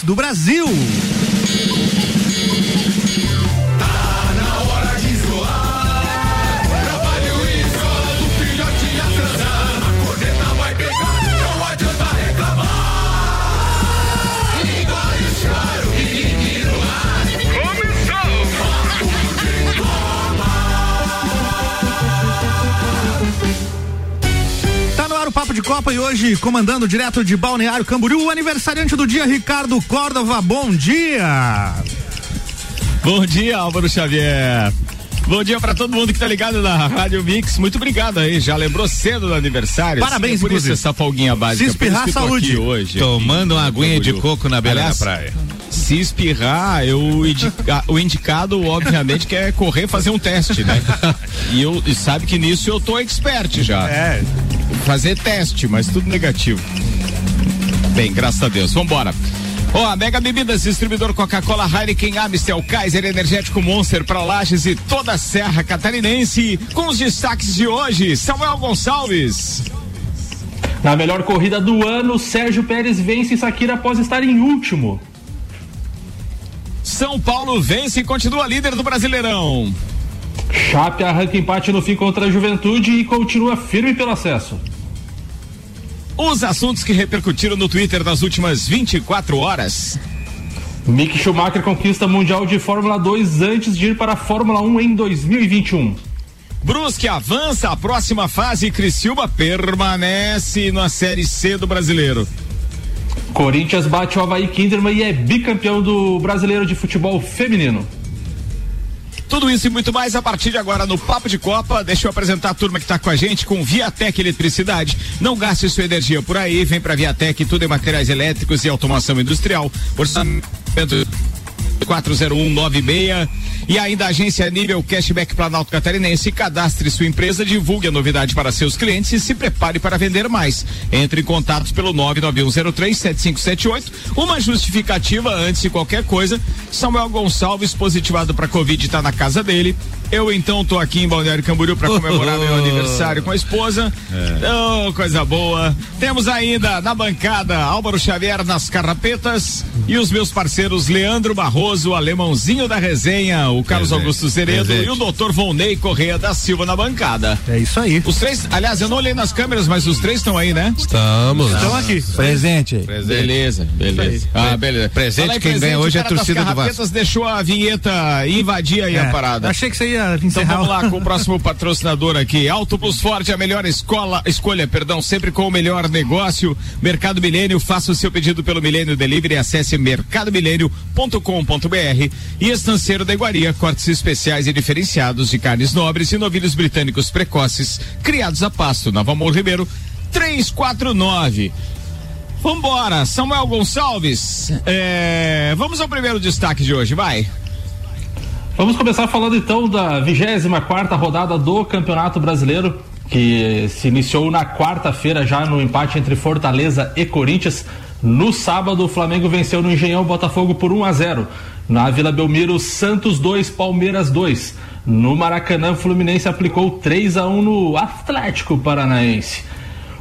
Do Brasil. De Copa e hoje, comandando direto de Balneário Camboriú, o aniversariante do dia, Ricardo Córdova. Bom dia! Bom dia, Álvaro Xavier. Bom dia para todo mundo que tá ligado na Rádio Mix. Muito obrigado aí. Já lembrou cedo do aniversário? Parabéns, Sim, por isso essa folguinha básica. Se espirrar, saúde. Hoje, Tomando uma aguinha de coco na beira Aliás, da praia. Se espirrar, eu indica, o indicado, obviamente, que é correr fazer um teste, né? e eu e sabe que nisso eu tô expert já. É. Fazer teste, mas tudo negativo. Bem, graças a Deus. Vambora. Ó, oh, a Mega Bebidas, distribuidor Coca-Cola, Heineken, Amistel, Kaiser, Energético Monster para Lages e toda a Serra Catarinense. Com os destaques de hoje, Samuel Gonçalves. Na melhor corrida do ano, Sérgio Pérez vence Sakira após estar em último. São Paulo vence e continua líder do Brasileirão. Chape arranca empate no fim contra a Juventude e continua firme pelo acesso. Os assuntos que repercutiram no Twitter nas últimas 24 horas. Mick Schumacher conquista Mundial de Fórmula 2 antes de ir para a Fórmula 1 em 2021. Brusque avança a próxima fase e Criciúma permanece na Série C do Brasileiro. Corinthians bate o Havaí Kinderman e é bicampeão do Brasileiro de Futebol Feminino. Tudo isso e muito mais a partir de agora no Papo de Copa. Deixa eu apresentar a turma que está com a gente com Viatec Eletricidade. Não gaste sua energia por aí, vem para Viatec, tudo em materiais elétricos e automação industrial. Orçamento 40196 e ainda a agência nível Cashback Planalto Catarinense. Cadastre sua empresa, divulgue a novidade para seus clientes e se prepare para vender mais. Entre em contato pelo 991037578. Uma justificativa antes de qualquer coisa. Samuel Gonçalves, positivado para Covid, está na casa dele. Eu então tô aqui em Balneário Camboriú para comemorar meu aniversário com a esposa. É. Oh, coisa boa. Temos ainda na bancada Álvaro Xavier nas carrapetas e os meus parceiros Leandro Barroso, alemãozinho da resenha, o Carlos Presente. Augusto Zeredo Presente. e o doutor Volney Correia da Silva na bancada. É isso aí. Os três, aliás, eu não olhei nas câmeras, mas os três estão aí, né? Estamos. Estão aqui. Presente. Presente. Beleza, beleza. Ah, beleza. Presente, quem ganha hoje é a torcida do Vasco. deixou a vinheta invadir aí é, a parada. Achei que você ia encerrar. Então vamos lá com o próximo patrocinador aqui. Auto Plus Forte, a melhor escola, escolha, perdão, sempre com o melhor negócio. Mercado Milênio, faça o seu pedido pelo Milênio Delivery, acesse mercadomilênio.com.br e Estanceiro da Iguaria, cortes especiais e diferenciados de carnes nobres e novilhos britânicos precoces, criados a pasto, na Valmor Ribeiro, 349. Vambora, Samuel Gonçalves. É, vamos ao primeiro destaque de hoje, vai. Vamos começar falando então da 24 quarta rodada do Campeonato Brasileiro, que se iniciou na quarta-feira já no empate entre Fortaleza e Corinthians. No sábado, o Flamengo venceu no Engenhão Botafogo por 1 a 0. Na Vila Belmiro, Santos 2, Palmeiras 2. No Maracanã, Fluminense aplicou 3 a 1 no Atlético Paranaense.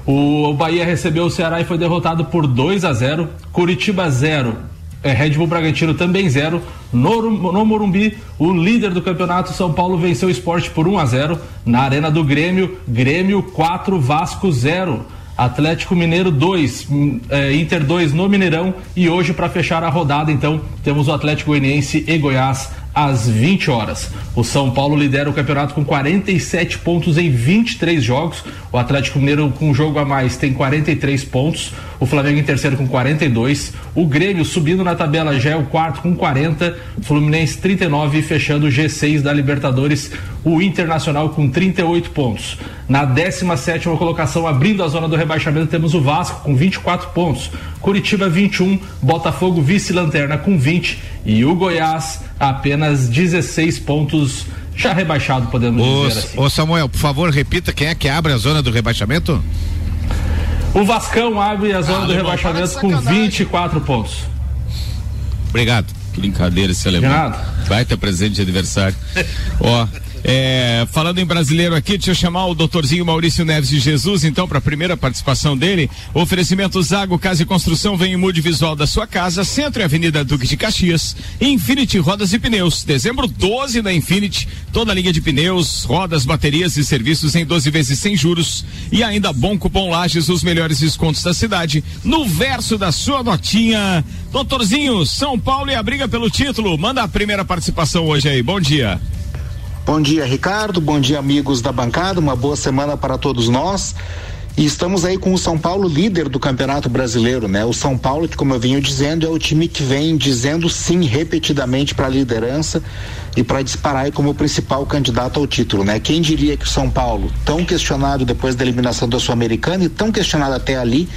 O Bahia recebeu o Ceará e foi derrotado por 2 a 0. Curitiba 0, é, Red Bull Bragantino também zero. No, no, Morumbi, o líder do campeonato, São Paulo, venceu o esporte por 1 a 0 Na Arena do Grêmio, Grêmio 4, Vasco 0. Atlético Mineiro 2, hum, é, Inter 2 no Mineirão. E hoje, para fechar a rodada, então, temos o Atlético Goianiense e Goiás às 20 horas. O São Paulo lidera o campeonato com 47 pontos em 23 jogos. O Atlético Mineiro, com um jogo a mais, tem 43 pontos. O Flamengo em terceiro com 42. O Grêmio subindo na tabela já é o quarto com 40. O Fluminense 39 e fechando o G6 da Libertadores. O Internacional com 38 pontos. Na 17 colocação, abrindo a zona do rebaixamento, temos o Vasco com 24 pontos. Curitiba 21, Botafogo vice-lanterna com 20 e o Goiás apenas 16 pontos já rebaixado, podemos ô, dizer assim. Ô Samuel, por favor, repita quem é que abre a zona do rebaixamento? O Vascão abre a zona ah, do rebaixamento com 24 pontos. Obrigado. Que brincadeira esse alemão. Vai ter presente de aniversário. Ó, É, falando em brasileiro aqui, deixa eu chamar o doutorzinho Maurício Neves de Jesus, então, para a primeira participação dele. Oferecimento Zago Casa e Construção vem em mude visual da sua casa, Centro e Avenida Duque de Caxias. Infinity Rodas e Pneus. Dezembro 12 na Infinity, toda a linha de pneus, rodas, baterias e serviços em 12 vezes sem juros. E ainda bom cupom Lages, os melhores descontos da cidade. No verso da sua notinha. Doutorzinho, São Paulo e a briga pelo título. Manda a primeira participação hoje aí. Bom dia. Bom dia, Ricardo. Bom dia, amigos da bancada. Uma boa semana para todos nós. E estamos aí com o São Paulo líder do Campeonato Brasileiro, né? O São Paulo, que como eu venho dizendo, é o time que vem dizendo sim repetidamente para a liderança e para disparar aí como principal candidato ao título, né? Quem diria que o São Paulo, tão questionado depois da eliminação da Sul-Americana e tão questionado até ali,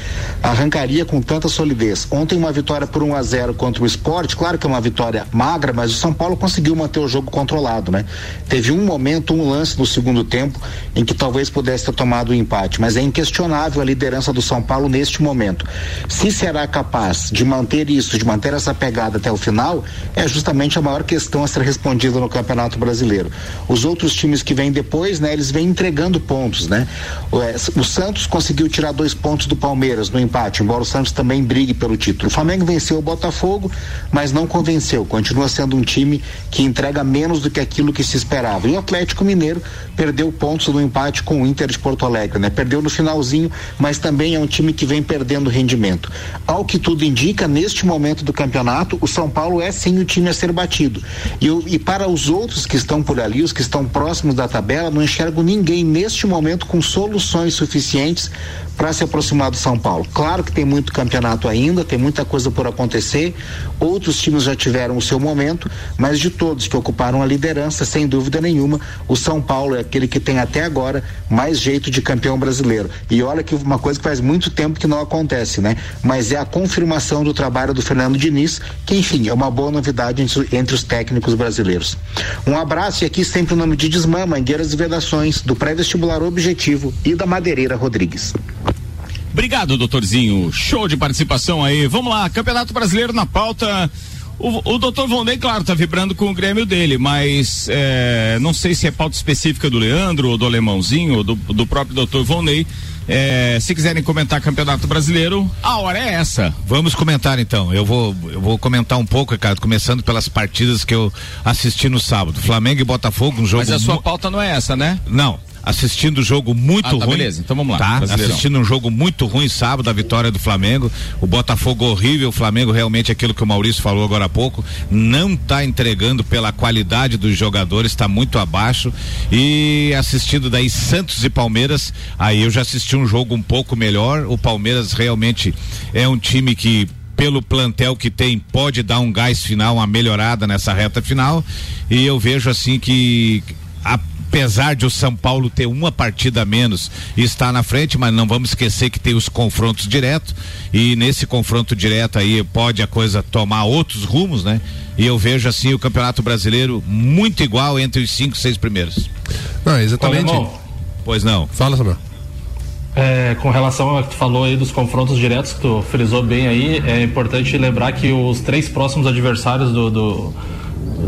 arrancaria com tanta solidez. Ontem uma vitória por 1 um a 0 contra o Esporte, claro que é uma vitória magra, mas o São Paulo conseguiu manter o jogo controlado, né? Teve um momento, um lance no segundo tempo em que talvez pudesse ter tomado o um empate, mas é inquestionável a liderança do São Paulo neste momento. Se será capaz de manter isso, de manter essa pegada até o final, é justamente a maior questão a ser respondida no Campeonato Brasileiro. Os outros times que vêm depois, né, eles vêm entregando pontos, né? O, é, o, Santos conseguiu tirar dois pontos do Palmeiras no empate, embora o Santos também brigue pelo título. O Flamengo venceu o Botafogo, mas não convenceu. Continua sendo um time que entrega menos do que aquilo que se esperava. E o Atlético Mineiro perdeu pontos no empate com o Inter de Porto Alegre, né? Perdeu no finalzinho, mas também é um time que vem perdendo rendimento. Ao que tudo indica, neste momento do campeonato, o São Paulo é sim o time a ser batido. E, e para para os outros que estão por ali, os que estão próximos da tabela, não enxergo ninguém neste momento com soluções suficientes para se aproximar do São Paulo. Claro que tem muito campeonato ainda, tem muita coisa por acontecer. Outros times já tiveram o seu momento, mas de todos que ocuparam a liderança, sem dúvida nenhuma, o São Paulo é aquele que tem até agora mais jeito de campeão brasileiro. E olha que uma coisa que faz muito tempo que não acontece, né? Mas é a confirmação do trabalho do Fernando Diniz, que enfim, é uma boa novidade entre, os técnicos brasileiros. Um abraço e aqui sempre o nome de Desmã, Mangueiras e Vedações, do pré-vestibular Objetivo e da Madeireira Rodrigues. Obrigado, doutorzinho. Show de participação aí. Vamos lá, Campeonato Brasileiro na pauta. O, o doutor Vondei, claro, tá vibrando com o Grêmio dele, mas é, não sei se é pauta específica do Leandro, ou do Alemãozinho, ou do, do próprio doutor Vondei. É, se quiserem comentar Campeonato Brasileiro, a hora é essa. Vamos comentar então. Eu vou, eu vou comentar um pouco, Ricardo, começando pelas partidas que eu assisti no sábado. Flamengo e Botafogo, um jogo. Mas a sua pauta não é essa, né? Não assistindo um jogo muito ah, tá, ruim. Beleza, então vamos lá. Tá, assistindo um jogo muito ruim sábado, a vitória do Flamengo. O Botafogo horrível, o Flamengo realmente aquilo que o Maurício falou agora há pouco, não está entregando pela qualidade dos jogadores, está muito abaixo. E assistindo daí Santos e Palmeiras, aí eu já assisti um jogo um pouco melhor. O Palmeiras realmente é um time que pelo plantel que tem, pode dar um gás final, uma melhorada nessa reta final. E eu vejo assim que apesar de o São Paulo ter uma partida a menos e estar na frente, mas não vamos esquecer que tem os confrontos diretos e nesse confronto direto aí pode a coisa tomar outros rumos, né? E eu vejo assim o Campeonato Brasileiro muito igual entre os cinco, seis primeiros. Não, exatamente. Pois não. Fala, Samuel. É, com relação ao que tu falou aí dos confrontos diretos, que tu frisou bem aí, é importante lembrar que os três próximos adversários do, do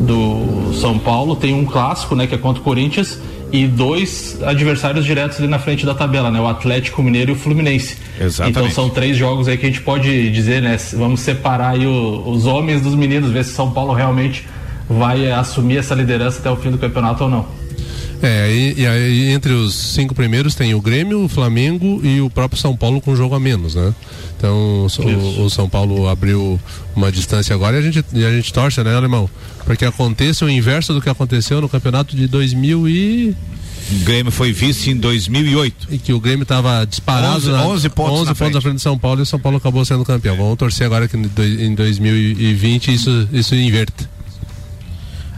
do São Paulo tem um clássico, né, que é contra o Corinthians e dois adversários diretos ali na frente da tabela, né, o Atlético Mineiro e o Fluminense. Exatamente. Então são três jogos aí que a gente pode dizer, né, vamos separar aí o, os homens dos meninos, ver se São Paulo realmente vai assumir essa liderança até o fim do campeonato ou não. É, e, e aí entre os cinco primeiros tem o Grêmio, o Flamengo e o próprio São Paulo com jogo a menos, né? Então o, o, São Paulo abriu uma distância agora e a gente, e a gente torce, né, Alemão? Para que aconteça o inverso do que aconteceu no campeonato de 2000 e o Grêmio foi vice em 2008. E que o Grêmio estava disparado 11, na, 11 pontos, 11 na pontos frente. à frente de São Paulo e o São Paulo acabou sendo campeão. Vamos torcer agora que em 2020 isso, isso inverta.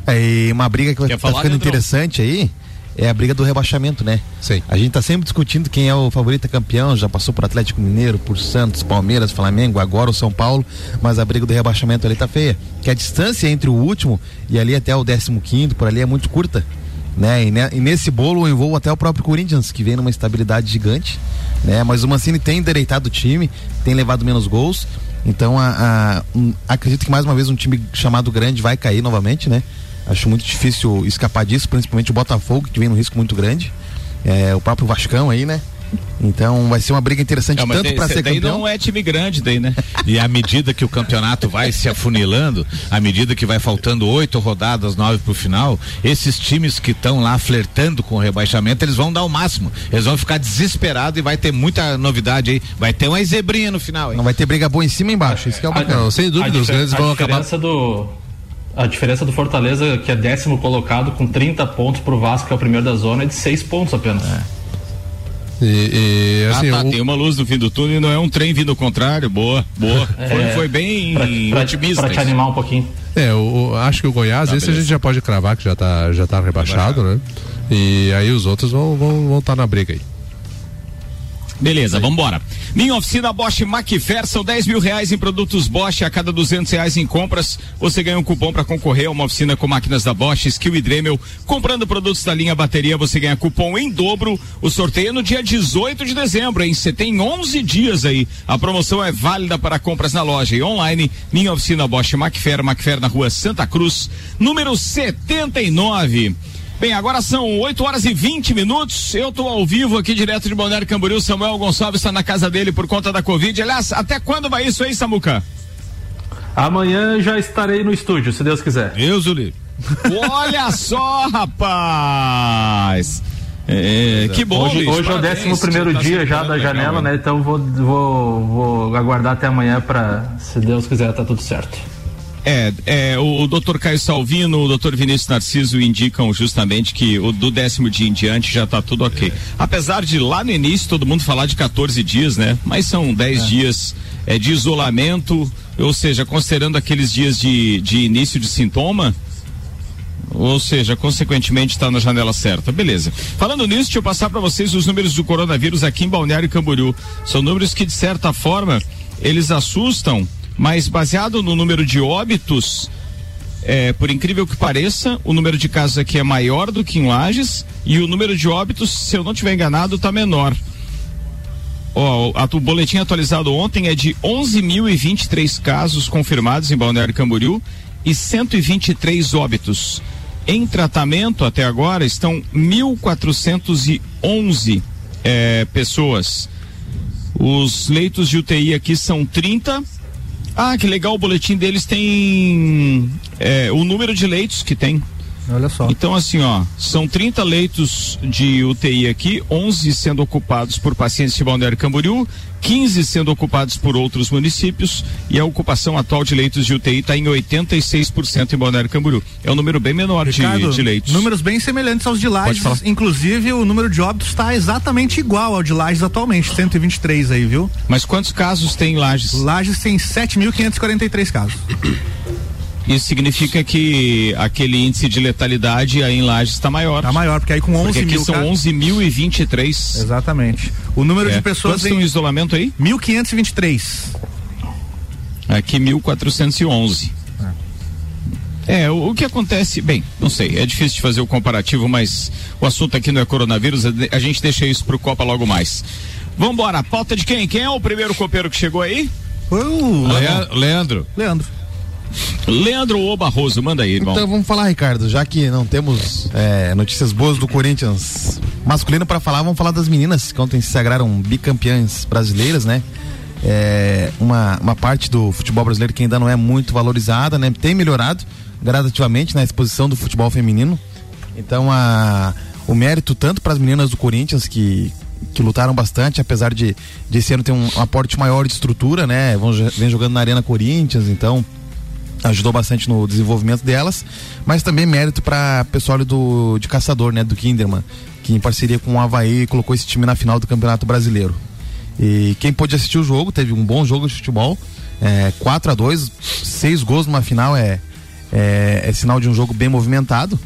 É, e uma briga que vai estar tá ficando interessante aí é a briga do rebaixamento, né? Sim. A gente tá sempre discutindo quem é o favorito campeão, já passou por Atlético Mineiro, por Santos, Palmeiras, Flamengo, agora o São Paulo, mas a briga do rebaixamento ali tá feia. Que a distância entre o último e ali até o 15 quinto, por ali é muito curta. Né? E, ne, e nesse bolo eu envolvo até o próprio Corinthians, que vem numa estabilidade gigante, né? Mas o Mancini tem endereitado o time, tem levado menos gols, então a, a um, acredito que mais uma vez um time chamado grande vai cair novamente, né? Acho muito difícil escapar disso, principalmente o Botafogo, que vem num risco muito grande. É, o próprio Vascão aí, né? Então vai ser uma briga interessante é, tanto para ser daí campeão. não é time grande daí, né? e à medida que o campeonato vai se afunilando, à medida que vai faltando oito rodadas, nove pro final, esses times que estão lá flertando com o rebaixamento, eles vão dar o máximo. Eles vão ficar desesperados e vai ter muita novidade aí. Vai ter uma zebrinha no final. Hein? Não vai ter briga boa em cima e embaixo. Isso que é o bacana. Não, sem dúvida, os grandes vão acabar. Do a diferença do Fortaleza, que é décimo colocado com 30 pontos pro Vasco, que é o primeiro da zona, é de seis pontos apenas. É. E, e, assim, ah, tá, o... tem uma luz no fim do túnel e não é um trem vindo ao contrário. Boa, boa. É, foi, foi, bem pra, otimista. Pra te animar um pouquinho. É, o, acho que o Goiás, tá, esse beleza. a gente já pode cravar que já tá, já tá rebaixado, né? E aí os outros vão estar vão, vão tá na briga aí. Beleza, vamos embora. Minha oficina Bosch Macfer são 10 mil reais em produtos Bosch. A cada 200 reais em compras, você ganha um cupom para concorrer a uma oficina com máquinas da Bosch, Skill e Dremel. Comprando produtos da linha bateria, você ganha cupom em dobro. O sorteio é no dia 18 de dezembro, hein? Você tem 11 dias aí. A promoção é válida para compras na loja e online. Minha oficina Bosch Macfer, Macfer na rua Santa Cruz, número 79. Bem, agora são 8 horas e 20 minutos. Eu estou ao vivo aqui direto de Balneário Camboriú. Samuel Gonçalves está na casa dele por conta da Covid. Aliás, até quando vai isso aí, Samuca? Amanhã já estarei no estúdio, se Deus quiser. Deus o livre. Olha só, rapaz! É, é, que bom, Hoje, hoje é o décimo primeiro tá dia já da legal, janela, né? Então vou, vou, vou aguardar até amanhã para, se Deus quiser, tá tudo certo. É, é o, o doutor Caio Salvino, o doutor Vinícius Narciso indicam justamente que o do décimo dia em diante já está tudo ok. É. Apesar de lá no início todo mundo falar de 14 dias, né? Mas são 10 é. dias é, de isolamento, ou seja, considerando aqueles dias de, de início de sintoma, ou seja, consequentemente está na janela certa. Beleza. Falando nisso, deixa eu passar para vocês os números do coronavírus aqui em Balneário Camboriú. São números que, de certa forma, eles assustam mas baseado no número de óbitos, é, por incrível que pareça, o número de casos aqui é maior do que em Lages e o número de óbitos, se eu não estiver enganado, está menor. Oh, o boletim atualizado ontem é de 11.023 casos confirmados em Balneário Camboriú e 123 óbitos. Em tratamento até agora estão 1.411 é, pessoas. Os leitos de UTI aqui são 30 ah, que legal, o boletim deles tem é, o número de leitos que tem. Olha só. Então, assim, ó, são 30 leitos de UTI aqui, 11 sendo ocupados por pacientes de Balneário Camboriú, 15 sendo ocupados por outros municípios e a ocupação atual de leitos de UTI está em 86% em Balneário Camboriú. É um número bem menor Ricardo, de, de, leitos. Números bem semelhantes aos de Lages. Inclusive, o número de óbitos está exatamente igual ao de Lages atualmente, 123 aí, viu? Mas quantos casos tem Lages? Lages tem 7.543 casos. Isso significa que aquele índice de letalidade aí em Lages está maior. Está maior, porque aí com 11 porque aqui mil. são 11.023. Exatamente. O número é. de pessoas. Quantos em... em isolamento aí? 1.523. Aqui 1.411. É. é, o, o, que acontece, bem, não sei, é difícil de fazer o comparativo, mas o assunto aqui não é coronavírus, a gente deixa isso pro Copa logo mais. Vambora, pauta de quem? Quem é o primeiro copeiro que chegou aí? Foi o Leandro. Leandro. Leandro O Barroso, manda aí, irmão. Então vamos falar, Ricardo, já que não temos é, notícias boas do Corinthians masculino para falar, vamos falar das meninas que ontem se sagraram bicampeãs brasileiras, né? É, uma, uma parte do futebol brasileiro que ainda não é muito valorizada, né? Tem melhorado gradativamente na exposição do futebol feminino. Então a, o mérito tanto para as meninas do Corinthians que que lutaram bastante, apesar de, de esse ano ter um, um aporte maior de estrutura, né? Vão, vem jogando na Arena Corinthians, então ajudou bastante no desenvolvimento delas, mas também mérito para pessoal do de caçador, né, do Kinderman, que em parceria com o Havaí colocou esse time na final do Campeonato Brasileiro. E quem pôde assistir o jogo, teve um bom jogo de futebol, é, 4 a 2 seis gols numa final é, é, é, sinal de um jogo bem movimentado.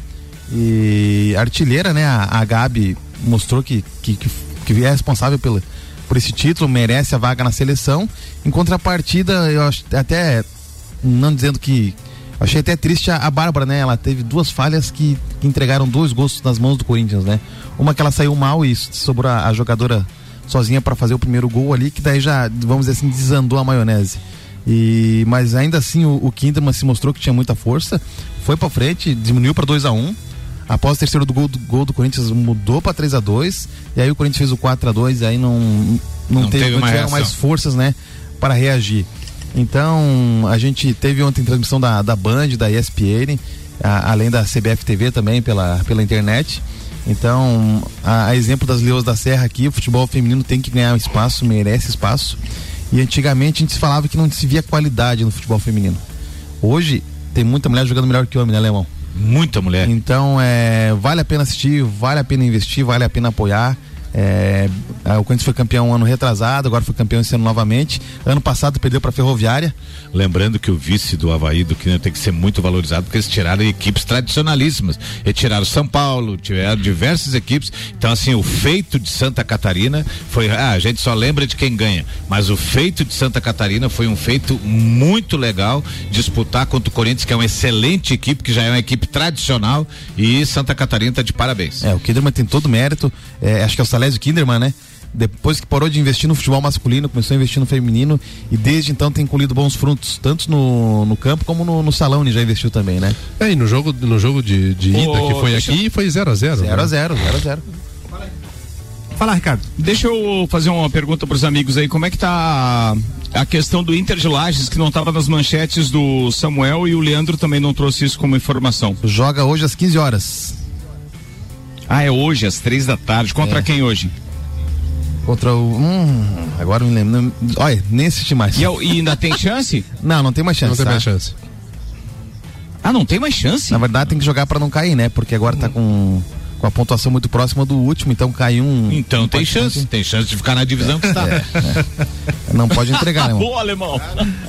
E a artilheira, né, a, a Gabi mostrou que, que, que, que é responsável pelo, por esse título, merece a vaga na seleção. Em contrapartida, eu acho até não dizendo que. Achei até triste a, a Bárbara, né? Ela teve duas falhas que, que, entregaram dois gols nas mãos do Corinthians, né? Uma que ela saiu mal e sobrou a, a jogadora sozinha para fazer o primeiro gol ali, que daí já, vamos dizer assim, desandou a maionese. E, mas ainda assim o, o Kinderman se mostrou que tinha muita força, foi para frente, diminuiu para 2 a 1 um, Após o terceiro do gol, do gol do Corinthians mudou para 3 a 2 e aí o Corinthians fez o 4 a 2 e aí não não, não teve, teve não tiveram mais forças, né, para reagir. Então, a gente teve ontem transmissão da, da Band, da ESPN, a, além da CBF TV também pela, pela internet. Então, a, a, exemplo das Leões da Serra aqui, o futebol feminino tem que ganhar espaço, merece espaço. E antigamente a gente falava que não se via qualidade no futebol feminino. Hoje tem muita mulher jogando melhor que homem, né, Leão? Muita mulher. Então, é, vale a pena assistir, vale a pena investir, vale a pena apoiar. É, o Corinthians foi campeão ano retrasado, agora foi campeão esse ano novamente. Ano passado perdeu para a Ferroviária. Lembrando que o vice do Havaí do Quina tem que ser muito valorizado, porque eles tiraram equipes tradicionalíssimas. Eles tiraram São Paulo, tiveram diversas equipes. Então, assim, o feito de Santa Catarina foi. Ah, a gente só lembra de quem ganha. Mas o feito de Santa Catarina foi um feito muito legal. Disputar contra o Corinthians, que é uma excelente equipe, que já é uma equipe tradicional. E Santa Catarina está de parabéns. É, o Kinderman tem todo o mérito. É, acho que é o Salésio Kinderman, né? depois que parou de investir no futebol masculino, começou a investir no feminino e desde então tem colhido bons frutos, tanto no, no campo como no, no salão, ele já investiu também, né? É, e no jogo, no jogo de, de ida que foi aqui, foi 0x0. 0x0, 0x0. Fala, Ricardo. Deixa eu fazer uma pergunta para os amigos aí. Como é que tá a questão do Inter de Lages, que não estava nas manchetes do Samuel e o Leandro também não trouxe isso como informação? Joga hoje às 15 horas. Ah, é hoje, às três da tarde. Contra é. quem hoje? Contra o. Hum, agora me lembro. Olha, nem assisti mais. E, e, ainda tem chance? não, não tem mais chance. Não tem tá? mais chance. Ah, não tem mais chance? Na verdade tem que jogar para não cair, né? Porque agora tá com com a pontuação muito próxima do último, então cai um. Então tem chance, tem chance de ficar na divisão que está. É, é. Não pode entregar, né? Boa, alemão.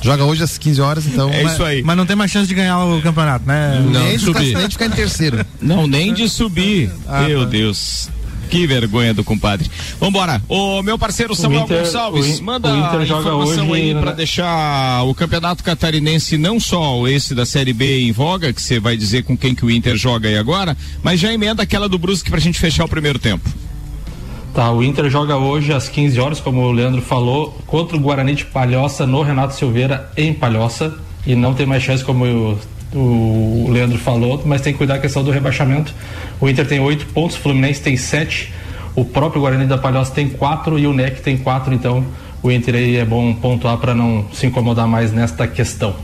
Joga hoje às 15 horas, então. É isso aí. Mas não tem mais chance de ganhar o campeonato, né? Não, nem de subir. Nem de ficar em terceiro. Não, nem de subir. Ah, Meu tá. Deus. Que vergonha do compadre. Vambora. O meu parceiro Samuel Inter, Gonçalves, manda o Inter joga informação hoje, aí né? para deixar o campeonato catarinense não só esse da Série B em voga, que você vai dizer com quem que o Inter joga aí agora, mas já emenda aquela do Brusque pra gente fechar o primeiro tempo. Tá, o Inter joga hoje às 15 horas, como o Leandro falou, contra o Guarani de Palhoça no Renato Silveira em Palhoça e não tem mais chance como o Leandro falou, mas tem que cuidar da questão do rebaixamento. O Inter tem oito pontos, o Fluminense tem sete, o próprio Guarani da Palhoça tem quatro e o NEC tem quatro, então o Inter aí é bom pontuar para não se incomodar mais nesta questão.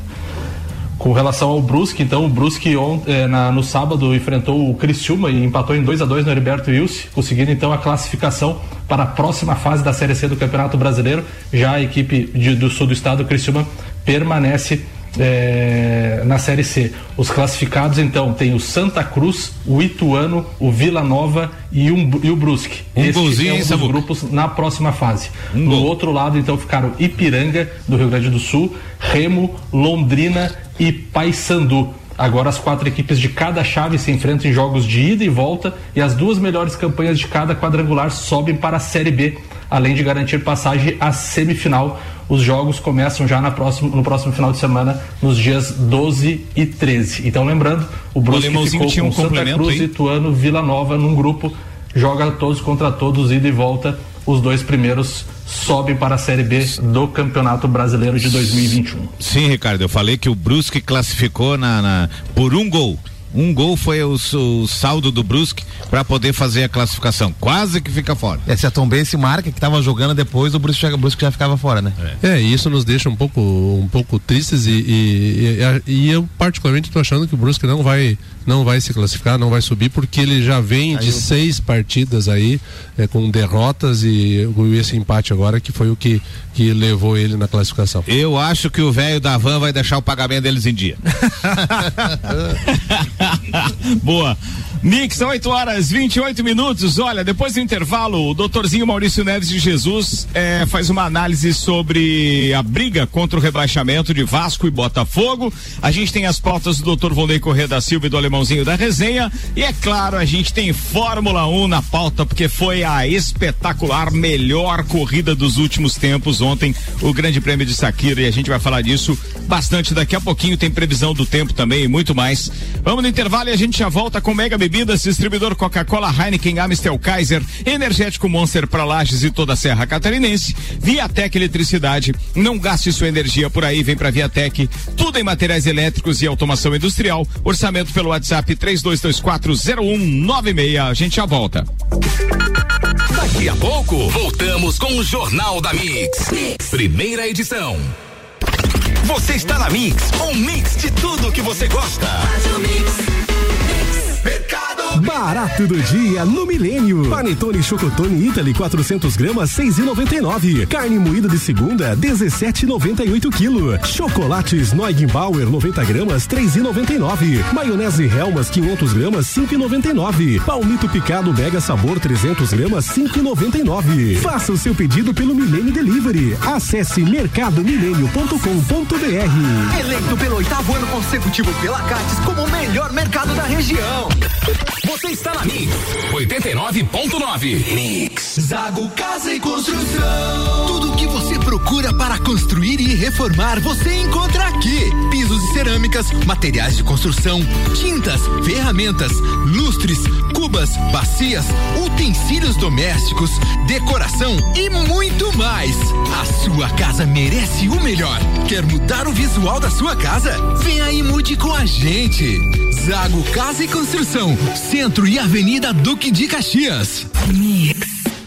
Com relação ao Brusque, então, o Brusque é, na, no sábado enfrentou o Criciúma e empatou em 2 a 2 no Heriberto Wilson, conseguindo então a classificação para a próxima fase da Série C do Campeonato Brasileiro. Já a equipe de, do sul do estado, o Criciúma, permanece é, na Série C. Os classificados, então, tem o Santa Cruz, o Ituano, o Vila Nova e, um, e o Brusque. Um Esse golzinho, é um dos grupos na próxima fase. Um outro lado, então, ficaram Ipiranga, do Rio Grande do Sul, Remo, Londrina e Paysandu. Agora as quatro equipes de cada chave se enfrentam em jogos de ida e volta e as duas melhores campanhas de cada quadrangular sobem para a Série B, além de garantir passagem à semifinal os jogos começam já na próximo, no próximo final de semana, nos dias 12 e 13. Então, lembrando, o Brusque o ficou com um Santa Cruz, aí? Ituano, Vila Nova num grupo, joga todos contra todos, ida e volta. Os dois primeiros sobem para a Série B do Campeonato Brasileiro de 2021. Sim, Ricardo, eu falei que o Brusque classificou na, na por um gol um gol foi o, o saldo do Brusque para poder fazer a classificação. Quase que fica fora. É, se a Tom Bense marca que estava jogando depois, o Brusque, já, o Brusque já ficava fora, né? É. é, isso nos deixa um pouco, um pouco tristes e, e, e, e eu particularmente estou achando que o Brusque não vai, não vai se classificar, não vai subir, porque ele já vem de seis partidas aí é, com derrotas e esse empate agora que foi o que, que levou ele na classificação. Eu acho que o velho da van vai deixar o pagamento deles em dia. Boa. Nick, são 8 horas 28 minutos. Olha, depois do intervalo, o doutorzinho Maurício Neves de Jesus é, faz uma análise sobre a briga contra o rebaixamento de Vasco e Botafogo. A gente tem as pautas do doutor Volney Corrêa da Silva e do Alemão alemãozinho da resenha. E é claro, a gente tem Fórmula 1 na pauta, porque foi a espetacular melhor corrida dos últimos tempos ontem, o Grande Prêmio de Sakira. E a gente vai falar disso bastante daqui a pouquinho. Tem previsão do tempo também e muito mais. Vamos no intervalo e a gente já volta com Mega Bebidas, distribuidor Coca-Cola, Heineken, Amstel, Kaiser, Energético Monster para Lages e toda a Serra Catarinense. Viatec Eletricidade. Não gaste sua energia por aí, vem para Viatec. Tudo em materiais elétricos e automação industrial. Orçamento pelo WhatsApp 32240196. A gente já volta. Daqui a pouco, voltamos com o Jornal da mix. Primeira edição. Você está na Mix, um mix de tudo que você gosta. Barato do dia no Milênio. Panetone Chocotone Italy 400 gramas 6,99. Carne moída de segunda 17,98 kg. Chocolates Neugenbauer 90 gramas 3,99. Maionese Helmas 500 gramas 5,99. Palmito picado Mega Sabor 300 gramas 5,99. Faça o seu pedido pelo Milênio Delivery. Acesse mercadomilênio.com.br. Eleito pelo oitavo ano consecutivo pela Cates como o melhor mercado da região. Você está na Mix 89.9. Mix. Zago Casa e Construção. Tudo o que você procura para construir e reformar, você encontra aqui. Pisos e cerâmicas, materiais de construção, tintas, ferramentas, lustres, cubas, bacias, utensílios domésticos, decoração e muito mais. A sua casa merece o melhor. Quer mudar o visual da sua casa? Vem aí e mude com a gente. Zago Casa e Construção, Centro e Avenida Duque de Caxias.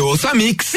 Ouça Mix.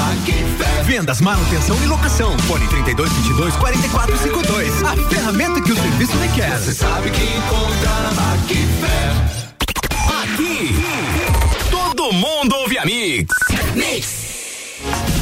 Vendas, manutenção e locação. Fone 3222 4452. A ferramenta que o serviço requer. Você sabe que encontra na Macfer. Aqui, todo mundo ouve a Mix. Mix.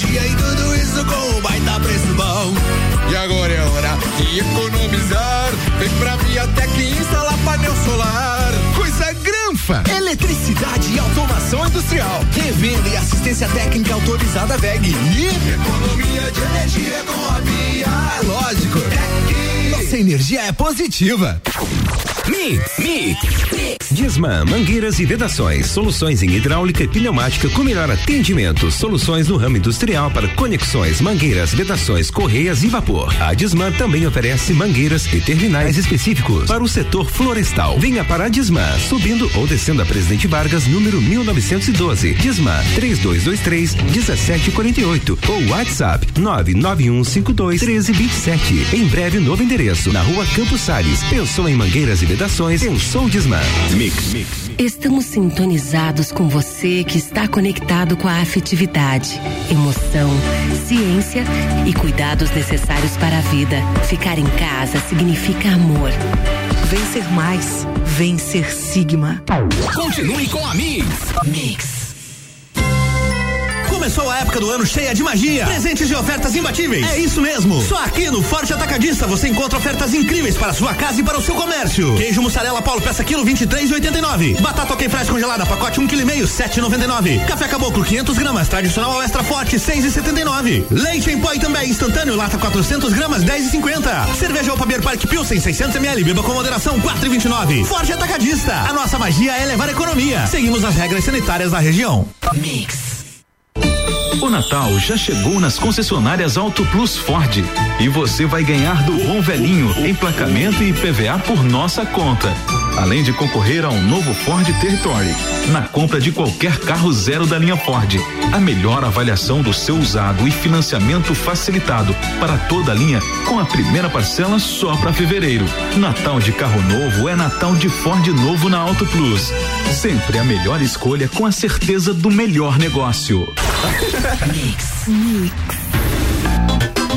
Tecnologia e tudo isso com um baita preço bom. E agora é hora de economizar. Vem pra Viatec instalar painel solar. Coisa granfa! Eletricidade e automação industrial. Revenda e assistência técnica autorizada VEG. E economia de energia com a Via. É lógico. Nossa energia é positiva. Mix, Mix. Disman, mangueiras e vedações, soluções em hidráulica e pneumática com melhor atendimento, soluções no ramo industrial para conexões, mangueiras, vedações, correias e vapor. A Disman também oferece mangueiras e terminais específicos para o setor florestal. Venha para a Disman, subindo ou descendo a Presidente Vargas, número 1912. Disman 3223 1748 ou WhatsApp 99152 1327. Em breve, novo endereço. Na rua Campos Sales. Pensou em mangueiras e vedações? Pensou Disman. Mix, mix. Estamos sintonizados com você que está conectado com a afetividade, emoção, ciência e cuidados necessários para a vida. Ficar em casa significa amor. Vencer mais. Vencer Sigma. Continue com a Mix. Mix. Começou a época do ano cheia de magia, presentes e ofertas imbatíveis. É isso mesmo. Só aqui no Forte Atacadista você encontra ofertas incríveis para sua casa e para o seu comércio. Queijo mussarela Paulo peça quilo 23,89. Batata ok fresca congelada pacote 1 kg e meio 7,99. Café caboclo 500 gramas tradicional ao extra forte 6,79. Leite em pó e também instantâneo lata 400 gramas 10,50. Cerveja Opa Beer Park Pilsen 600 ml beba com moderação 4,29. Forte Atacadista. A nossa magia é levar economia. Seguimos as regras sanitárias da região. Mix. O Natal já chegou nas concessionárias Auto Plus Ford e você vai ganhar do bom velhinho emplacamento e PVA por nossa conta. Além de concorrer a um novo Ford Territory na compra de qualquer carro zero da linha Ford. A melhor avaliação do seu usado e financiamento facilitado para toda a linha com a primeira parcela só para fevereiro. Natal de carro novo é Natal de Ford novo na Auto Plus. Sempre a melhor escolha com a certeza do melhor negócio. Mix. Mix.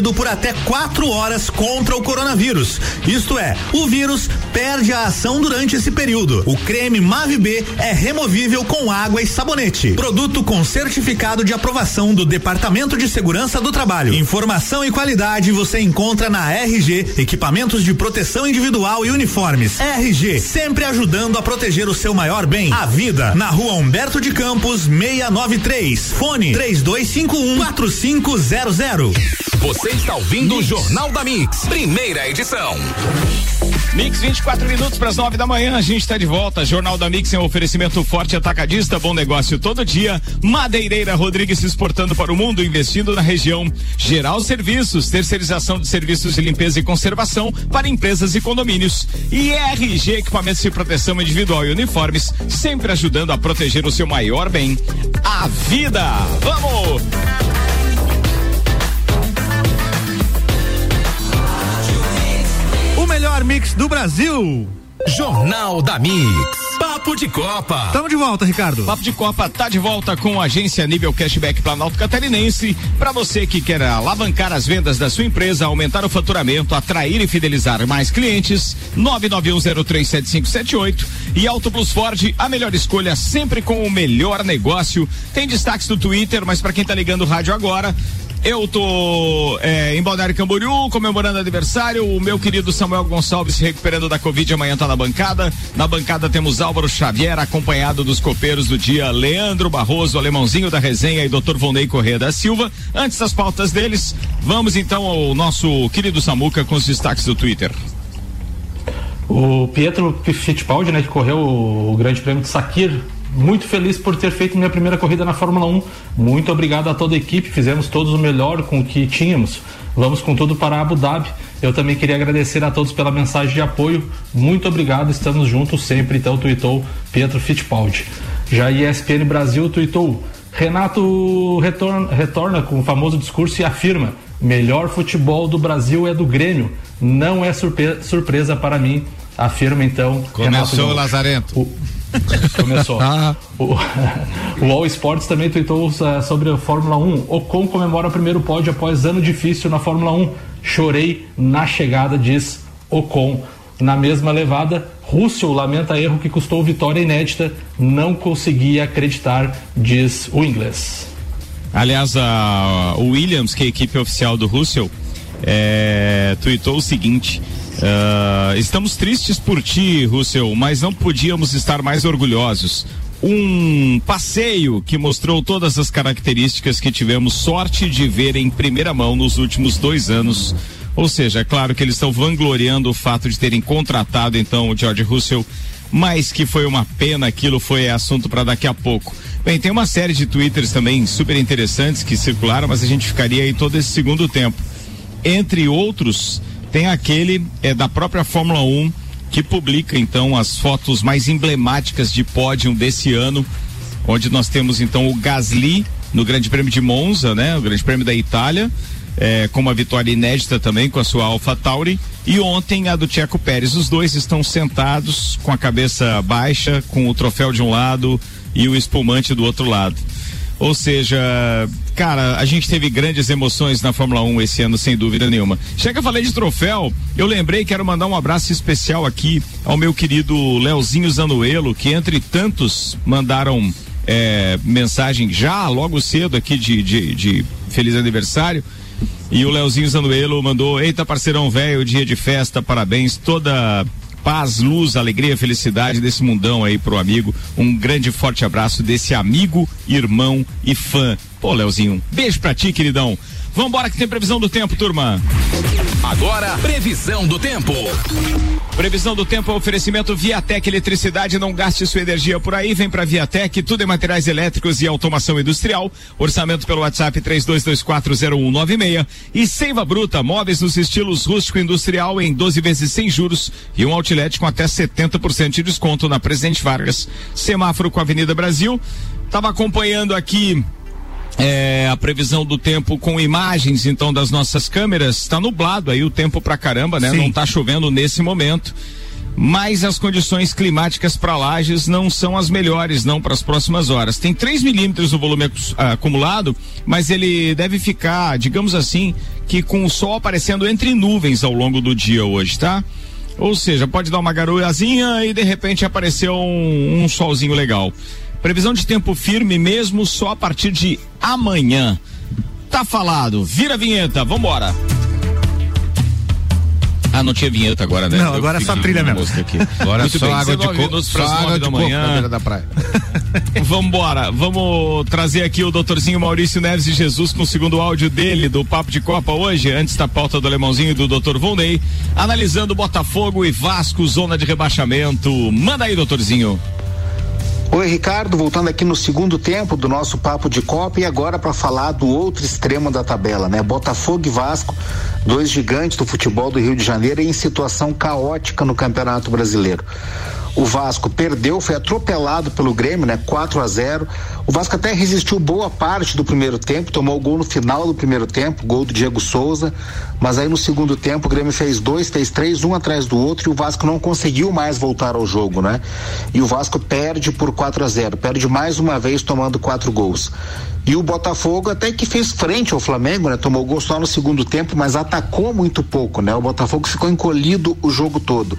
por até quatro horas contra o coronavírus. Isto é, o vírus perde a ação durante esse período. O creme Mave B é removível com água e sabonete. Produto com certificado de aprovação do Departamento de Segurança do Trabalho. Informação e qualidade você encontra na RG, equipamentos de proteção individual e uniformes. RG, sempre ajudando a proteger o seu maior bem, a vida. Na rua Humberto de Campos, 693. Fone 3251 4500. Você está ouvindo o Jornal da Mix, primeira edição. Mix 24 minutos para as 9 da manhã, a gente está de volta. Jornal da Mix em um oferecimento forte atacadista, bom negócio todo dia. Madeireira Rodrigues se exportando para o mundo, investindo na região. Geral Serviços, terceirização de serviços de limpeza e conservação para empresas e condomínios. E RG Equipamentos de Proteção Individual e Uniformes, sempre ajudando a proteger o seu maior bem, a vida. Vamos! Melhor mix do Brasil. Jornal da Mix. Papo de Copa. Tamo de volta, Ricardo. Papo de Copa tá de volta com a agência Nível Cashback Planalto Catarinense. Para você que quer alavancar as vendas da sua empresa, aumentar o faturamento, atrair e fidelizar mais clientes, 991037578 e Auto Plus Ford, a melhor escolha sempre com o melhor negócio. Tem destaques do Twitter, mas para quem tá ligando o rádio agora, eu tô é, em Balneário Camboriú, comemorando aniversário. O meu querido Samuel Gonçalves se recuperando da Covid amanhã tá na bancada. Na bancada temos Álvaro Xavier, acompanhado dos copeiros do dia, Leandro Barroso, alemãozinho da resenha e Dr. Volney Corrêa da Silva. Antes das pautas deles, vamos então ao nosso querido Samuca com os destaques do Twitter. O Pietro Fittipaldi, né, que correu o Grande Prêmio de Sakir, muito feliz por ter feito minha primeira corrida na Fórmula 1. Muito obrigado a toda a equipe, fizemos todos o melhor com o que tínhamos. Vamos com tudo para Abu Dhabi. Eu também queria agradecer a todos pela mensagem de apoio. Muito obrigado, estamos juntos sempre. Então, tweetou Pietro Fittipaldi. Já a ESPN Brasil tweetou Renato retorna, retorna com o famoso discurso e afirma: melhor futebol do Brasil é do Grêmio. Não é surpre surpresa para mim. Afirma então. Começou o Lazarento. O, começou. o, o All Sports também tweetou uh, sobre a Fórmula 1. Ocon comemora o primeiro pódio após ano difícil na Fórmula 1. Chorei na chegada, diz Ocon. Na mesma levada, Russell lamenta erro que custou vitória inédita. Não conseguia acreditar, diz o inglês. Aliás, a, o Williams, que é a equipe oficial do Russell, é, tweetou o seguinte: uh, Estamos tristes por ti, Russell, mas não podíamos estar mais orgulhosos. Um passeio que mostrou todas as características que tivemos sorte de ver em primeira mão nos últimos dois anos. Ou seja, é claro que eles estão vangloriando o fato de terem contratado então o George Russell, mas que foi uma pena, aquilo foi assunto para daqui a pouco. Bem, tem uma série de twitters também super interessantes que circularam, mas a gente ficaria aí todo esse segundo tempo. Entre outros, tem aquele é, da própria Fórmula 1 que publica então as fotos mais emblemáticas de pódio desse ano, onde nós temos então o Gasly no Grande Prêmio de Monza, né? O Grande Prêmio da Itália, é, com uma vitória inédita também com a sua Alpha Tauri. E ontem a do Tcheco Pérez. Os dois estão sentados com a cabeça baixa, com o troféu de um lado e o espumante do outro lado. Ou seja, cara, a gente teve grandes emoções na Fórmula 1 esse ano, sem dúvida nenhuma. Chega a falei de troféu, eu lembrei, quero mandar um abraço especial aqui ao meu querido Leozinho Zanuelo, que entre tantos mandaram é, mensagem já logo cedo aqui de, de, de feliz aniversário. E o Leozinho Zanuelo mandou: Eita, parceirão velho, dia de festa, parabéns, toda paz, luz, alegria, felicidade desse mundão aí pro amigo. Um grande forte abraço desse amigo, irmão e fã. Pô, Leozinho, beijo pra ti, queridão. Vambora que tem previsão do tempo, turma. Agora, previsão do tempo. Previsão do tempo, oferecimento Viatec Eletricidade, não gaste sua energia por aí, vem pra Viatec, tudo em materiais elétricos e automação industrial. Orçamento pelo WhatsApp 32240196 e Seiva Bruta, móveis nos estilos rústico industrial em 12 vezes sem juros e um outlet com até 70% de desconto na Presidente Vargas. Semáforo com a Avenida Brasil. Tava acompanhando aqui é, a previsão do tempo com imagens então das nossas câmeras está nublado aí o tempo pra caramba, né? Sim. Não tá chovendo nesse momento. Mas as condições climáticas para Lages não são as melhores, não para as próximas horas. Tem 3 milímetros o volume acumulado, mas ele deve ficar, digamos assim, que com o sol aparecendo entre nuvens ao longo do dia hoje, tá? Ou seja, pode dar uma garoazinha e de repente apareceu um, um solzinho legal. Previsão de tempo firme mesmo só a partir de amanhã. Tá falado. Vira a vinheta, vambora. Ah, não tinha vinheta agora, né? Não, agora é só trilha mesmo. Aqui. Agora Muito só bem, água de coco. Só água da manhã. da praia. Vambora, vamos trazer aqui o doutorzinho Maurício Neves de Jesus com o segundo áudio dele do Papo de Copa hoje, antes da pauta do Alemãozinho e do doutor Volney, analisando Botafogo e Vasco, zona de rebaixamento. Manda aí, doutorzinho. Oi, Ricardo, voltando aqui no segundo tempo do nosso papo de Copa e agora para falar do outro extremo da tabela, né? Botafogo e Vasco, dois gigantes do futebol do Rio de Janeiro em situação caótica no Campeonato Brasileiro. O Vasco perdeu, foi atropelado pelo Grêmio, né? 4 a 0. O Vasco até resistiu boa parte do primeiro tempo, tomou o gol no final do primeiro tempo, gol do Diego Souza, mas aí no segundo tempo o Grêmio fez dois, fez três, um atrás do outro e o Vasco não conseguiu mais voltar ao jogo, né? E o Vasco perde por 4 a 0, perde mais uma vez tomando quatro gols. E o Botafogo até que fez frente ao Flamengo, né? Tomou gol só no segundo tempo, mas atacou muito pouco, né? O Botafogo ficou encolhido o jogo todo.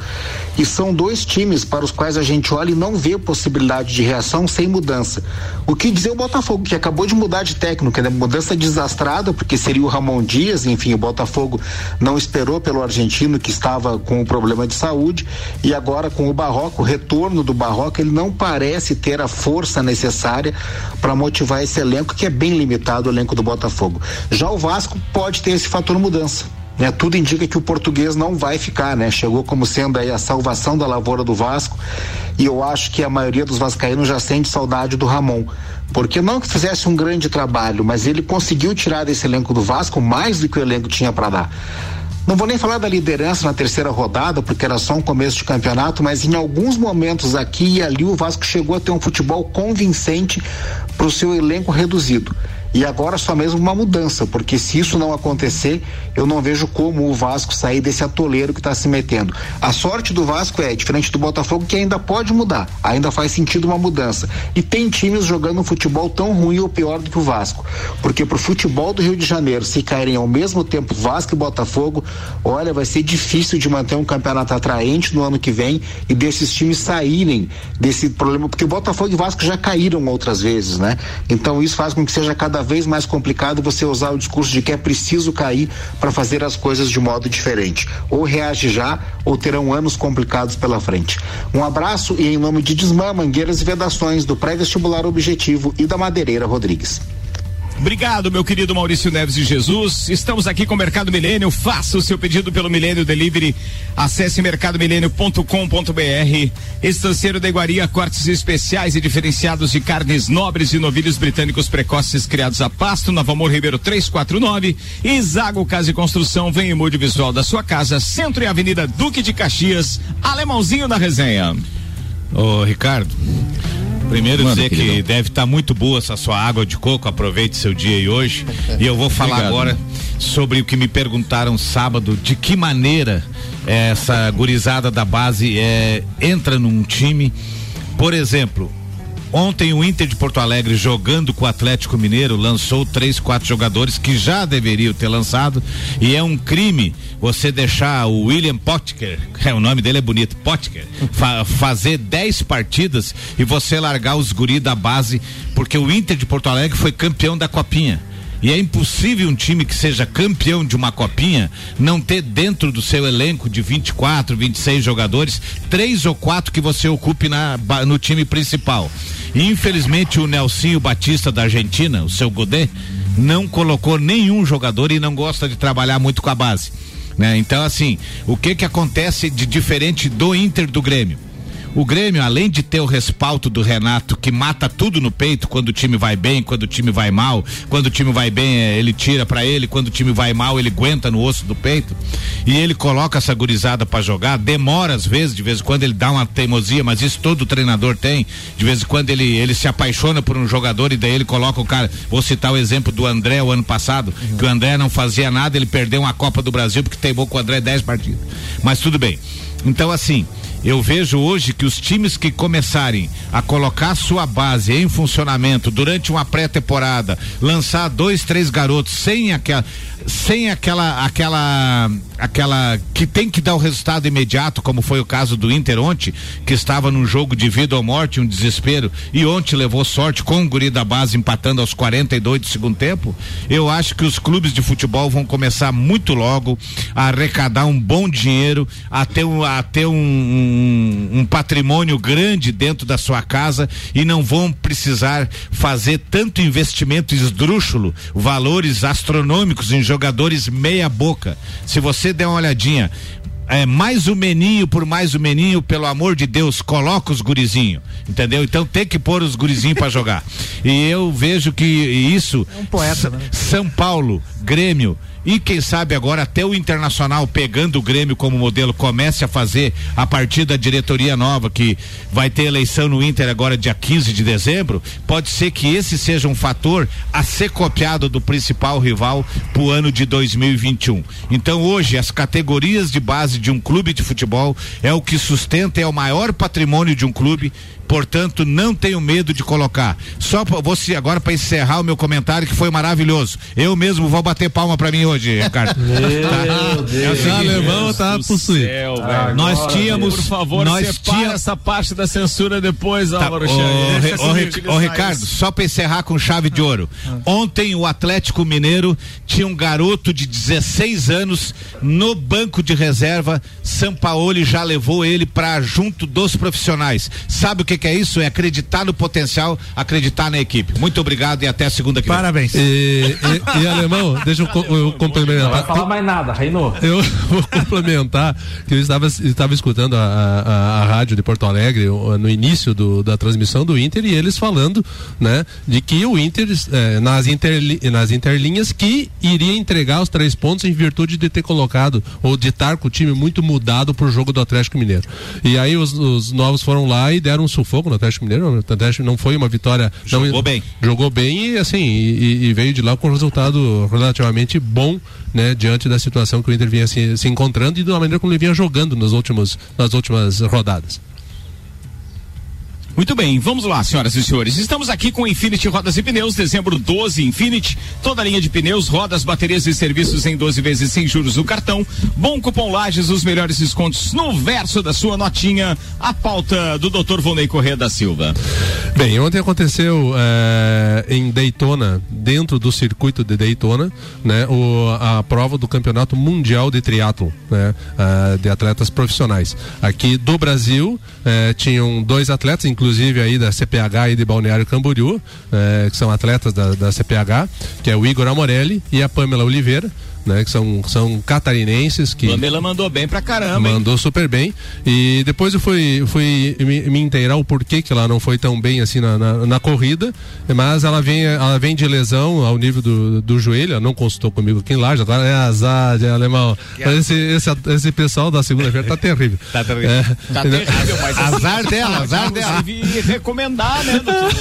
E são dois times para os quais a gente olha e não vê possibilidade de reação sem mudança. O que dizer o Botafogo, que acabou de mudar de técnico, né? Mudança desastrada, porque seria o Ramon Dias, enfim, o Botafogo não esperou pelo argentino que estava com um problema de saúde e agora com o Barroco, o retorno do Barroco, ele não parece ter a força necessária para motivar esse elenco que é bem limitado o elenco do Botafogo. Já o Vasco pode ter esse fator mudança. Né, tudo indica que o português não vai ficar, né? Chegou como sendo aí a salvação da lavoura do Vasco e eu acho que a maioria dos vascaínos já sente saudade do Ramon, porque não que fizesse um grande trabalho, mas ele conseguiu tirar desse elenco do Vasco mais do que o elenco tinha para dar. Não vou nem falar da liderança na terceira rodada, porque era só um começo de campeonato, mas em alguns momentos aqui e ali o Vasco chegou a ter um futebol convincente para o seu elenco reduzido. E agora só mesmo uma mudança, porque se isso não acontecer, eu não vejo como o Vasco sair desse atoleiro que está se metendo. A sorte do Vasco é diferente do Botafogo, que ainda pode mudar, ainda faz sentido uma mudança. E tem times jogando um futebol tão ruim ou pior do que o Vasco. Porque pro futebol do Rio de Janeiro, se caírem ao mesmo tempo Vasco e Botafogo, olha, vai ser difícil de manter um campeonato atraente no ano que vem e desses times saírem desse problema, porque Botafogo e Vasco já caíram outras vezes, né? Então isso faz com que seja cada vez mais complicado você usar o discurso de que é preciso cair para fazer as coisas de modo diferente. Ou reage já, ou terão anos complicados pela frente. Um abraço e em nome de Desmã, Mangueiras e Vedações, do Pré-Vestibular Objetivo e da Madeireira Rodrigues. Obrigado, meu querido Maurício Neves de Jesus. Estamos aqui com o Mercado Milênio. Faça o seu pedido pelo Milênio Delivery. Acesse mercadomilênio.com.br. Estanceiro da Iguaria, cortes especiais e diferenciados de carnes nobres e novilhos britânicos precoces criados a pasto. Nova Amor Ribeiro 349. E Zago Casa e Construção. Vem em mude visual da sua casa. Centro e Avenida Duque de Caxias. Alemãozinho na resenha. Ô, Ricardo. Primeiro Manda, dizer que queridão. deve estar muito boa essa sua água de coco. Aproveite seu dia aí hoje. e eu vou falar Obrigado. agora sobre o que me perguntaram sábado, de que maneira essa gurizada da base é, entra num time. Por exemplo, Ontem o Inter de Porto Alegre jogando com o Atlético Mineiro lançou três, quatro jogadores que já deveriam ter lançado e é um crime você deixar o William Potker, é, o nome dele é bonito, Potker, fa- fazer dez partidas e você largar os guri da base porque o Inter de Porto Alegre foi campeão da Copinha. E é impossível um time que seja campeão de uma copinha não ter dentro do seu elenco de 24, 26 jogadores, três ou quatro que você ocupe na, no time principal. Infelizmente o Nelsinho Batista da Argentina, o seu Godet, não colocou nenhum jogador e não gosta de trabalhar muito com a base. Né? Então, assim, o que que acontece de diferente do Inter do Grêmio? O Grêmio, além de ter o respaldo do Renato, que mata tudo no peito quando o time vai bem, quando o time vai mal, quando o time vai bem, eh, ele tira pra ele, quando o time vai mal, ele aguenta no osso do peito. E ele coloca essa gurizada pra jogar, demora às vezes, de vez em quando ele dá uma teimosia, mas isso todo treinador tem. De vez em quando ele, ele se apaixona por um jogador e daí ele coloca o cara. Vou citar o exemplo do André o ano passado, que o André não fazia nada, ele perdeu uma Copa do Brasil porque teimou com o André 10 partidas. Mas tudo bem. Então, assim, eu vejo hoje que os times que começarem a colocar sua base em funcionamento durante uma pré-temporada, lançar dois, três garotos sem aquela, sem aquela, aquela, aquela que tem que dar o resultado imediato, como foi o caso do Inter ontem, que estava num jogo de vida ou morte, um desespero, e ontem levou sorte com o guri da base empatando aos 42 do segundo tempo. Eu acho que os clubes de futebol vão começar muito logo a arrecadar um bom dinheiro, a ter a ter um, um, um patrimônio grande dentro da sua casa e não vão precisar fazer tanto investimento esdrúxulo, valores astronômicos em jogadores meia boca. Se você der uma olhadinha, é, mais o meninho por mais o meninho, pelo amor de Deus, coloca os gurizinhos, entendeu? Então tem que pôr os gurizinhos pra jogar. E eu vejo que isso. É um poeta, né? São Paulo, Grêmio. E quem sabe agora até o Internacional pegando o Grêmio como modelo comece a fazer a partir da diretoria nova que vai ter eleição no Inter agora dia 15 de dezembro, pode ser que esse seja um fator a ser copiado do principal rival pro ano de 2021. Então hoje as categorias de base de um clube de futebol é o que sustenta é o maior patrimônio de um clube Portanto, não tenho medo de colocar. Só você agora para encerrar o meu comentário que foi maravilhoso. Eu mesmo vou bater palma para mim hoje, Ricardo. Meu Tá? Deus. É o alemão tá possuído. Nós tínhamos- Por favor, nós separa tinha- essa parte da censura depois, Tá, Álvaro ô, Ricardo, isso. só para encerrar com chave de ouro. Ontem o Atlético Mineiro tinha um garoto de 16 anos no banco de reserva. Sampaoli já levou ele para junto dos profissionais. Sabe o que, que é isso? É acreditar no potencial, acreditar na equipe. Muito obrigado e até segunda que vem. Parabéns. E, e- e, alemão, deixa eu, co- eu Não vai complementar. falar mais nada, Reinou. Eu vou complementar que eu estava, estava escutando a, a- a rádio de Porto Alegre no início do- da transmissão do Inter e eles falando, né, de que o Inter eh, nas, interli, nas interlinhas que iria entregar os três pontos em virtude de ter colocado ou de estar com o time muito mudado pro jogo do Atlético Mineiro. E aí os, os novos foram lá e deram um sufoco no Atlético Mineiro. O Atlético não foi uma vitória. Jogou não, bem. Jogou bem e assim e- e veio de lá com um resultado relativamente bom, né, diante da situação que o Inter vinha se, se encontrando e da maneira como ele vinha jogando nos últimos, nas últimas rodadas. Muito bem, vamos lá, senhoras e senhores. Estamos aqui com Infinity Rodas e Pneus, dezembro 12 Infinity. Toda a linha de pneus, rodas, baterias e serviços em 12 vezes sem juros no cartão. Bom cupom Lages, os melhores descontos no verso da sua notinha. A pauta do Dr. Volney Corrêa da Silva. Bem, ontem aconteceu eh, em Daytona, dentro do circuito de Daytona, né, o- a prova do Campeonato Mundial de Triatlo, né, ah, de atletas profissionais. Aqui do Brasil eh, tinham dois atletas, inclusive inclusive aí da CPH e de Balneário Camboriú, é, que são atletas da, da CPH, que é o Igor Amorelli e a Pamela Oliveira né? Que são, são catarinenses que. Pamela mandou bem pra caramba. Mandou hein? super bem. E depois eu fui, fui me, me inteirar o porquê que ela não foi tão bem assim na, na, na, corrida, mas ela vem, ela vem de lesão ao nível do, do joelho, ela não consultou comigo aqui em Laje, agora é azar de alemão. Mas esse, esse, esse pessoal da segunda-feira tá terrível. tá terrível. É, tá terrível, mas azar assim, dela, azar dela. recomendar, né, doutor?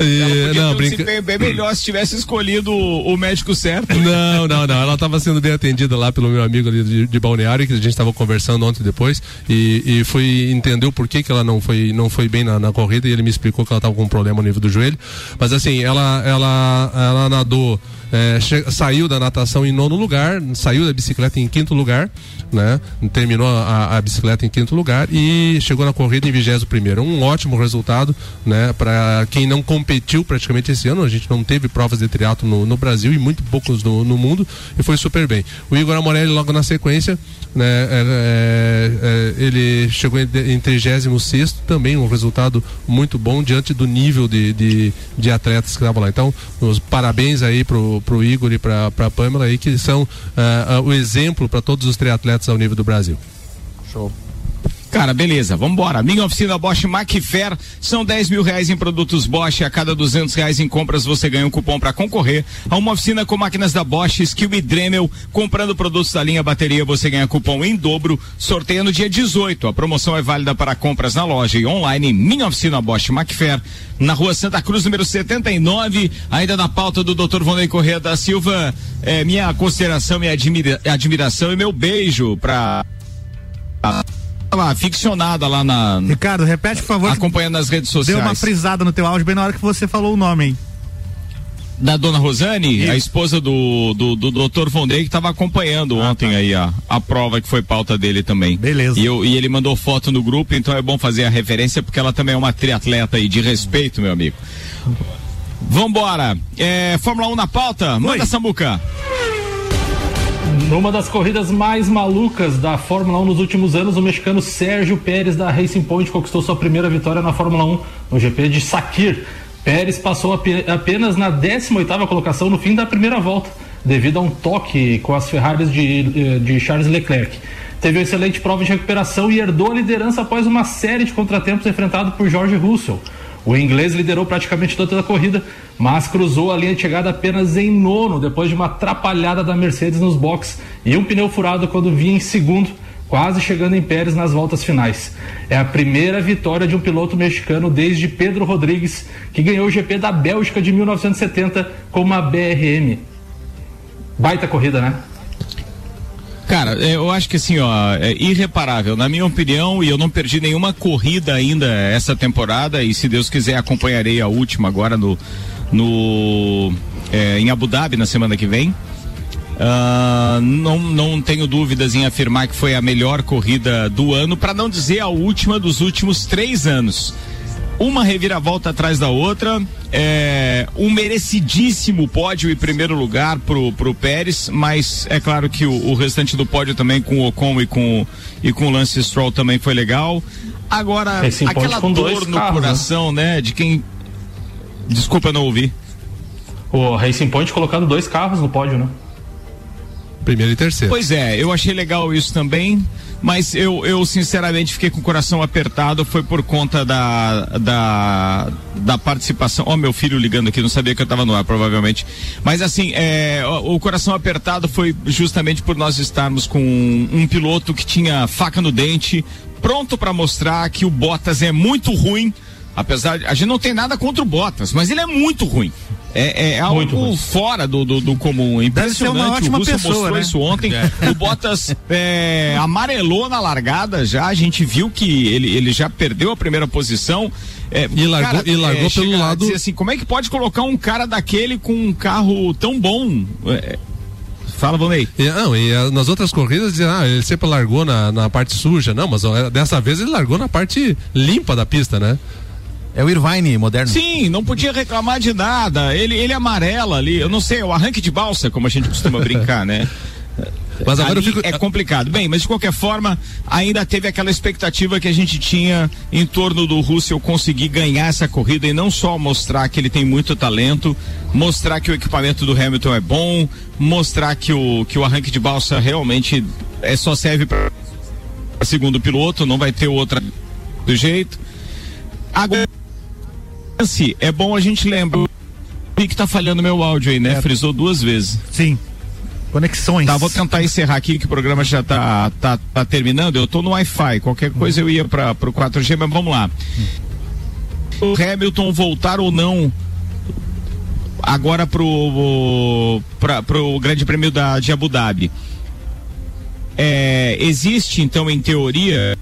e, não, brinca... bem melhor se tivesse escolhido o médico certo. Não, não, não não, ela estava sendo bem atendida lá pelo meu amigo ali de, de Balneário, que a gente estava conversando ontem depois, e, e fui entender o porquê que ela não foi, não foi bem na, na corrida, e ele me explicou que ela estava com um problema no nível do joelho. Mas assim, ela, ela, ela nadou é, saiu da natação em nono lugar, saiu da bicicleta em quinto lugar, né? Terminou a, a bicicleta em quinto lugar e chegou na corrida em vigésimo primeiro. Um ótimo resultado, né? Para quem não competiu praticamente esse ano, a gente não teve provas de triatlo no, no Brasil e muito poucos no, no, mundo e foi super bem. O Igor Amorelli logo na sequência, né? É, é, é ele chegou em, em 36 também um resultado muito bom diante do nível de, de, de atletas que estavam lá. Então, os parabéns aí pro para o Igor e para a Pamela aí, que são uh, uh, o exemplo para todos os triatletas ao nível do Brasil. Show. Cara, beleza, vambora. Minha oficina Bosch Macfair são 10 mil reais em produtos Bosch. A cada 200 reais em compras você ganha um cupom para concorrer a uma oficina com máquinas da Bosch, Skill e Dremel. Comprando produtos da linha bateria você ganha cupom em dobro. Sorteio no dia 18. A promoção é válida para compras na loja e online. Minha oficina Bosch Macfair na rua Santa Cruz, número 79. Ainda na pauta do Dr. Vonei Corrêa da Silva. É, minha consideração, minha admira, admiração e meu beijo para lá, ficcionada lá na. Ricardo, repete, por favor. Acompanhando nas redes sociais. Deu uma frisada no teu áudio bem na hora que você falou o nome, hein? Da dona Rosane, a esposa do, do, do doutor Vondrei, que estava acompanhando ah, ontem tá. aí a, a prova que foi pauta dele também. Beleza. E, eu, e ele mandou foto no grupo, então é bom fazer a referência, porque ela também é uma triatleta aí de respeito, meu amigo. Vambora. É, Fórmula 1 na pauta? Manda, Oi. Samuca. Numa das corridas mais malucas da Fórmula 1 nos últimos anos, o mexicano Sérgio Pérez da Racing Point conquistou sua primeira vitória na Fórmula 1 no GP de Sakir. Pérez passou apenas na 18ª colocação no fim da primeira volta, devido a um toque com as Ferraris de, de Charles Leclerc. Teve uma excelente prova de recuperação e herdou a liderança após uma série de contratempos enfrentado por George Russell. O inglês liderou praticamente toda a corrida, mas cruzou a linha de chegada apenas em nono, depois de uma atrapalhada da Mercedes nos boxes e um pneu furado quando vinha em segundo, quase chegando em Pérez nas voltas finais. É a primeira vitória de um piloto mexicano desde Pedro Rodrigues, que ganhou o GP da Bélgica de 1970 com uma BRM. Baita corrida, né? Cara, é, eu acho que assim, ó, é irreparável. Na minha opinião, e eu não perdi nenhuma corrida ainda essa temporada, e se Deus quiser acompanharei a última agora no, no é, em Abu Dhabi na semana que vem. Uh, não, não tenho dúvidas em afirmar que foi a melhor corrida do ano, para não dizer a última dos últimos três anos uma reviravolta atrás da outra, é, um merecidíssimo pódio em primeiro lugar pro, pro Pérez, mas é claro que o, o restante do pódio também com o Ocon e com, e com o Lance Stroll também foi legal. Agora, Esse aquela dor no carros, né? coração, né? né, de quem. Desculpa, não ouvi. O Racing Point colocando dois carros no pódio, né? Primeiro e terceiro. Pois é, eu achei legal isso também mas eu, eu sinceramente fiquei com o coração apertado, foi por conta da, da, da participação. Ó, oh, meu filho ligando aqui, não sabia que eu estava no ar, provavelmente. Mas assim, é, o, o, coração apertado foi justamente por nós estarmos com um, um piloto que tinha faca no dente, pronto para mostrar que o Bottas é muito ruim. Apesar de. A gente não tem nada contra o Bottas, mas ele é muito ruim. É, é algo fora do, do, do, comum. Impressionante. o Russo pessoa, mostrou né? isso ontem. É. O Bottas é, amarelou na largada já. A gente viu que ele, ele já perdeu a primeira posição. É, e largou, cara, e largou é, pelo lado. Assim, como é que pode colocar um cara daquele com um carro tão bom? É, Fala, Vonei. E, não, e a, nas outras corridas dizem, ah, ele sempre largou na, na parte suja. Não, mas ó, dessa vez ele largou na parte limpa da pista, né? É o Irvine moderno. Sim, não podia reclamar de nada. Ele, ele amarela ali, eu não sei, é o arranque de balsa, como a gente costuma brincar, né? Mas agora fico. É complicado. Bem, mas de qualquer forma, ainda teve aquela expectativa que a gente tinha em torno do Russell conseguir ganhar essa corrida e não só mostrar que ele tem muito talento, mostrar que o equipamento do Hamilton é bom, mostrar que o, que o arranque de balsa realmente é só serve para segundo piloto, não vai ter outra do jeito. Agora, se é bom a gente lembrar que tá falhando meu áudio aí, né? Frisou duas vezes. Sim. Conexões. Tá, vou tentar encerrar aqui que o programa já tá, tá, tá terminando. Eu tô no Wi-Fi. Qualquer coisa eu ia para pro 4G, mas vamos lá. O Hamilton voltar ou não agora pro, pra, pro Grande Prêmio da, de Abu Dhabi. É, existe então em teoria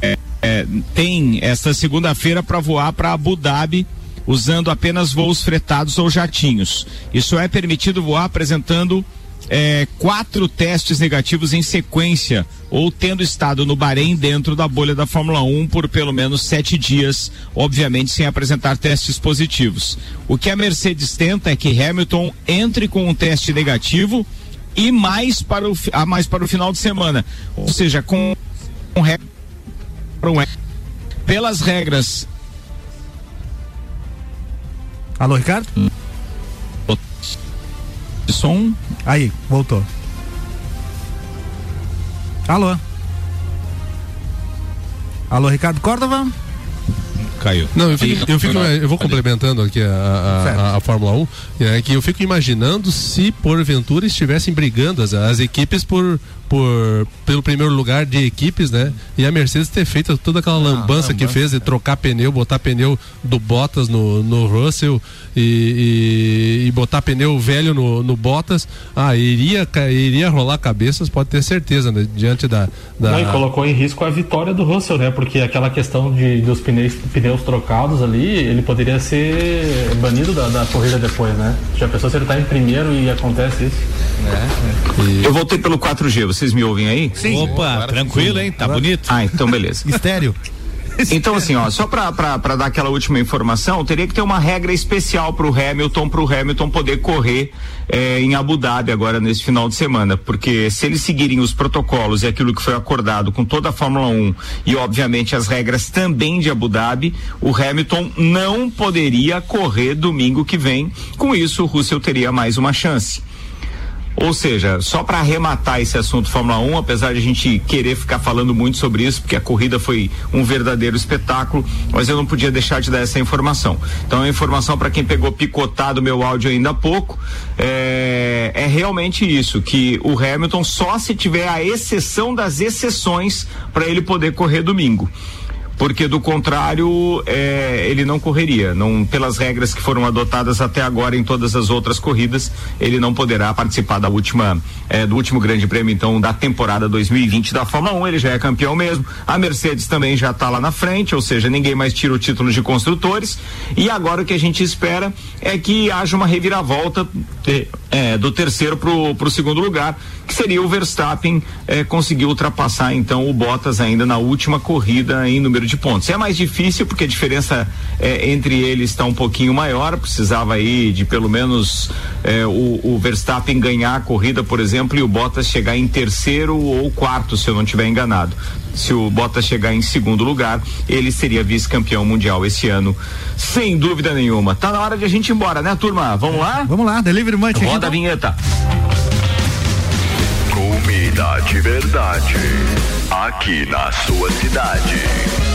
é, é, tem esta segunda-feira para voar para Abu Dhabi usando apenas voos fretados ou jatinhos. Isso é permitido voar apresentando é, quatro testes negativos em sequência ou tendo estado no Bahrein dentro da bolha da Fórmula 1 por pelo menos sete dias, obviamente sem apresentar testes positivos. O que a Mercedes tenta é que Hamilton entre com um teste negativo e mais para o, a mais para o final de semana, ou seja, com, com pelas regras Alô, Ricardo? Som. Aí, voltou. Alô? Alô, Ricardo Córdova? Caiu. Não, eu, fico, eu, fico, eu vou complementando aqui a, a, a, a, Fórmula 1, é que eu fico imaginando se porventura estivessem brigando as, as equipes por, por pelo primeiro lugar de equipes, né? E a Mercedes ter feito toda aquela ah, lambança que fez de trocar pneu, botar pneu do Bottas no, no Russell e, e, e botar pneu velho no, no Bottas. Ah, iria, iria rolar cabeças, pode ter certeza, né? Diante da. da... Não, e colocou em risco a vitória do Russell, né? Porque aquela questão de, dos pneus, pneus trocados ali, ele poderia ser banido da, da corrida depois, né? Já pensou se ele tá em primeiro e acontece isso? É. E... Eu voltei pelo 4G, vocês me ouvem aí? Sim. Opa, tranquilo, hein? Tá bonito. Ah, então beleza. Estéreo. Então, assim, ó, só para dar aquela última informação, teria que ter uma regra especial para o Hamilton, para o Hamilton poder correr eh, em Abu Dhabi agora nesse final de semana, porque se eles seguirem os protocolos e aquilo que foi acordado com toda a Fórmula 1 e, obviamente, as regras também de Abu Dhabi, o Hamilton não poderia correr domingo que vem. Com isso, o Russell teria mais uma chance. Ou seja, só para arrematar esse assunto Fórmula 1, apesar de a gente querer ficar falando muito sobre isso, porque a corrida foi um verdadeiro espetáculo, mas eu não podia deixar de dar essa informação. Então, a informação para quem pegou picotado meu áudio ainda há pouco é, é realmente isso, que o Hamilton só se tiver a exceção das exceções para ele poder correr domingo porque do contrário é, ele não correria. Não, pelas regras que foram adotadas até agora em todas as outras corridas, ele não poderá participar da última é, do último Grande Prêmio então da temporada 2020 da Fórmula 1. Ele já é campeão mesmo. A Mercedes também já está lá na frente, ou seja, ninguém mais tira o título de construtores. E agora o que a gente espera é que haja uma reviravolta é, do terceiro para o segundo lugar, que seria o Verstappen é, conseguir ultrapassar então o Bottas ainda na última corrida em número de pontos. É mais difícil porque a diferença é, entre eles está um pouquinho maior, precisava aí de pelo menos é, o, o, Verstappen ganhar a corrida, por exemplo, e o Bottas chegar em terceiro ou quarto, se eu não estiver enganado. Se o Bottas chegar em segundo lugar, ele seria vice-campeão mundial esse ano, sem dúvida nenhuma. Tá na hora de a gente ir embora, né, turma? Vamos lá? Vamos lá, Delivery Munch. Roda então. a vinheta. Comida de verdade. Aqui na sua cidade.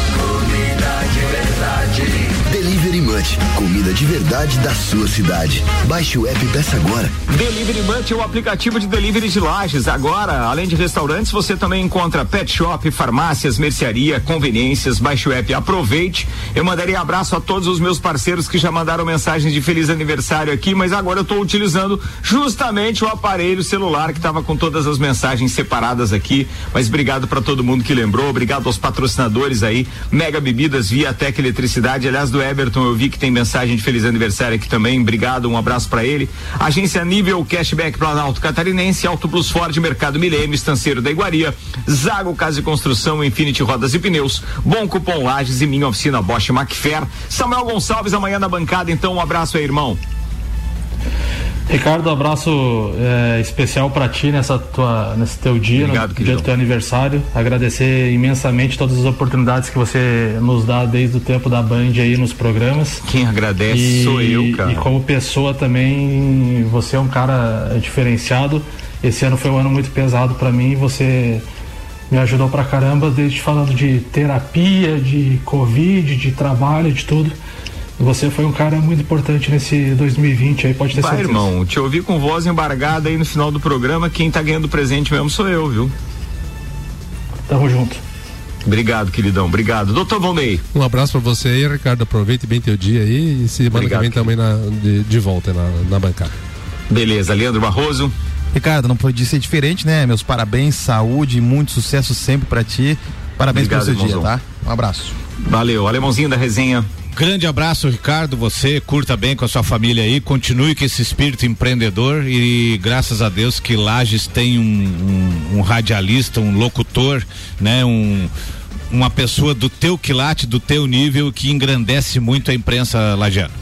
Comida de verdade da sua cidade. Baixe o app e peça agora. Delivery é o aplicativo de delivery de lajes. Agora, além de restaurantes, você também encontra pet shop, farmácias, mercearia, conveniências. Baixe o app, aproveite. Eu mandaria abraço a todos os meus parceiros que já mandaram mensagens de feliz aniversário aqui, mas agora eu estou utilizando justamente o aparelho celular que estava com todas as mensagens separadas aqui. Mas obrigado para todo mundo que lembrou, obrigado aos patrocinadores aí, Mega Bebidas, Via Tec Eletricidade, aliás do Everton, eu vi que tem mensagem de feliz aniversário aqui também. Obrigado, um abraço para ele. Agência Nível Cashback Planalto Catarinense, Auto Plus Ford, Mercado Milênio, Estanceiro da Iguaria, Zago Casa e Construção, Infinity Rodas e Pneus, Bom Cupom Lages e minha oficina Bosch McFair. Samuel Gonçalves amanhã na bancada, então um abraço aí, irmão. Ricardo, abraço é, especial para ti nessa tua, nesse teu dia, Obrigado, no dia do teu aniversário. Agradecer imensamente todas as oportunidades que você nos dá desde o tempo da Band aí nos programas. Quem agradece e, sou eu, cara. E como pessoa também, você é um cara diferenciado. Esse ano foi um ano muito pesado para mim e você me ajudou pra caramba, desde falando de terapia, de Covid, de trabalho, de tudo. Você foi um cara muito importante nesse 2020 aí, pode ter Vai, certeza. irmão, te ouvi com voz embargada aí no final do programa. Quem tá ganhando presente mesmo sou eu, viu? Tamo junto. Obrigado, queridão. Obrigado. Doutor Valnei. Um abraço para você aí, Ricardo. Aproveite bem teu dia aí e semana Obrigado, que vem também na, de, de, volta na, na bancada. Beleza. Leandro Barroso. Ricardo, não pode ser diferente, né? Meus parabéns, saúde e muito sucesso sempre para ti. Parabéns Obrigado, pelo seu irmãozão. dia, tá? Um abraço. Valeu. Alemãozinho da resenha. Grande abraço, Ricardo. Você curta bem com a sua família aí, continue com esse espírito empreendedor e graças a Deus que Lages tem um, um, um radialista, um locutor, né? Um, uma pessoa do teu quilate, do teu nível que engrandece muito a imprensa lagiana.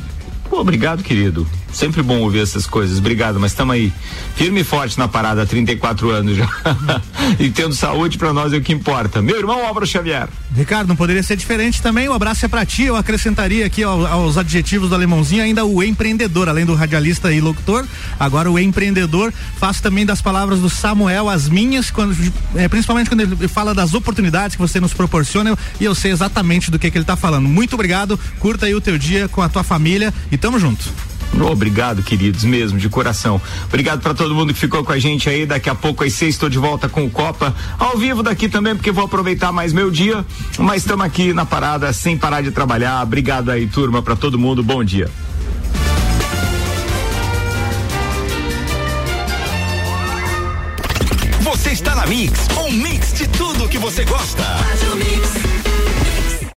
Obrigado, querido. Sempre bom ouvir essas coisas. Obrigado, mas estamos aí. Firme e forte na parada há 34 anos já. e tendo saúde para nós é o que importa. Meu irmão Álvaro Xavier. Ricardo, não poderia ser diferente também. O um abraço é para ti. Eu acrescentaria aqui aos, aos adjetivos do alemãozinho ainda o empreendedor, além do radialista e locutor. Agora o empreendedor. Faço também das palavras do Samuel as minhas, quando, é, principalmente quando ele fala das oportunidades que você nos proporciona. E eu sei exatamente do que, que ele está falando. Muito obrigado. Curta aí o teu dia com a tua família e tamo junto. Obrigado, queridos, mesmo, de coração. Obrigado para todo mundo que ficou com a gente aí. Daqui a pouco, às seis, estou de volta com o Copa. Ao vivo daqui também, porque vou aproveitar mais meu dia. Mas estamos aqui na parada, sem parar de trabalhar. Obrigado aí, turma, para todo mundo. Bom dia. Você está na Mix, um mix de tudo que você gosta.